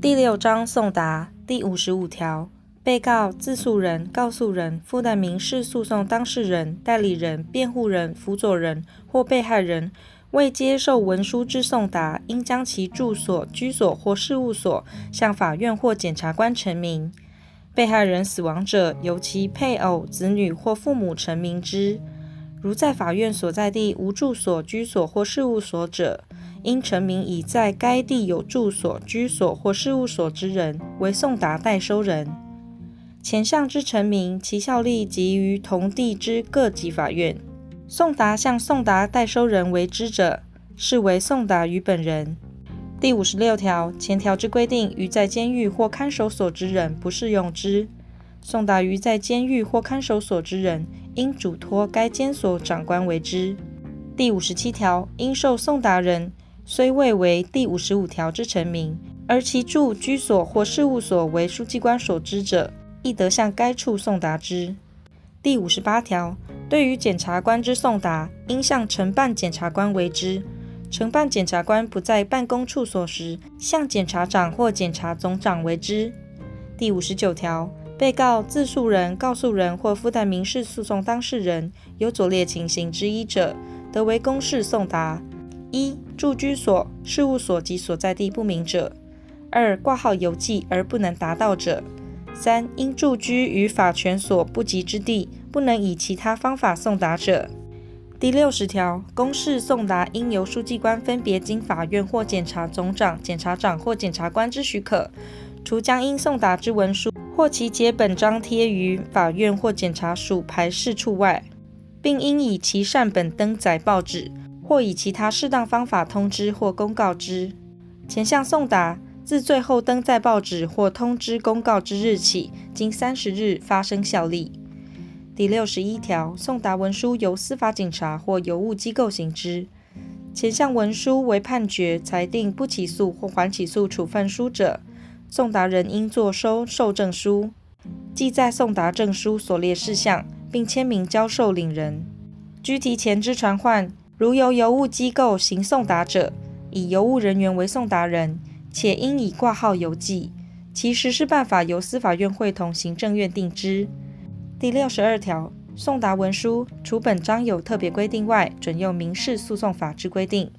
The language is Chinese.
第六章送达第五十五条，被告、自诉人、告诉人附带民事诉讼当事人、代理人、辩护人、辅佐人或被害人未接受文书之送达，应将其住所、居所或事务所向法院或检察官陈明。被害人死亡者，由其配偶、子女或父母陈明之。如在法院所在地无住所、居所或事务所者，应陈明已在该地有住所、居所或事务所之人为送达代收人。前项之陈明，其效力及于同地之各级法院。送达向送达代收人为之者，视为送达于本人。第五十六条前条之规定，于在监狱或看守所之人不适用之。送达于在监狱或看守所之人，应嘱托该监所长官为之。第五十七条应受送达人。虽未为第五十五条之陈明，而其住居所或事务所为书记官所知者，亦得向该处送达之。第五十八条，对于检察官之送达，应向承办检察官为之。承办检察官不在办公处所时，向检察长或检察总长为之。第五十九条，被告、自诉人、告诉人或附带民事诉讼当事人有左列情形之一者，得为公事送达。一、住居所、事务所及所在地不明者；二、挂号邮寄而不能达到者；三、因住居于法权所不及之地，不能以其他方法送达者。第六十条，公事送达应由书记官分别经法院或检察总长、检察长或检察官之许可，除将应送达之文书或其结本张贴于法院或检察署排示处外，并应以其善本登载报纸。或以其他适当方法通知或公告之。前项送达自最后登载报纸或通知公告之日起，经三十日发生效力。第六十一条，送达文书由司法警察或邮务机构行之。前项文书为判决、裁定不起诉或缓起诉处分书者，送达人应作收受证书，记载送达证书所列事项，并签名交受领人。居提前之传唤。如由邮务机构行送达者，以邮务人员为送达人，且应以挂号邮寄，其实施办法由司法院会同行政院定之。第六十二条，送达文书除本章有特别规定外，准用民事诉讼法之规定。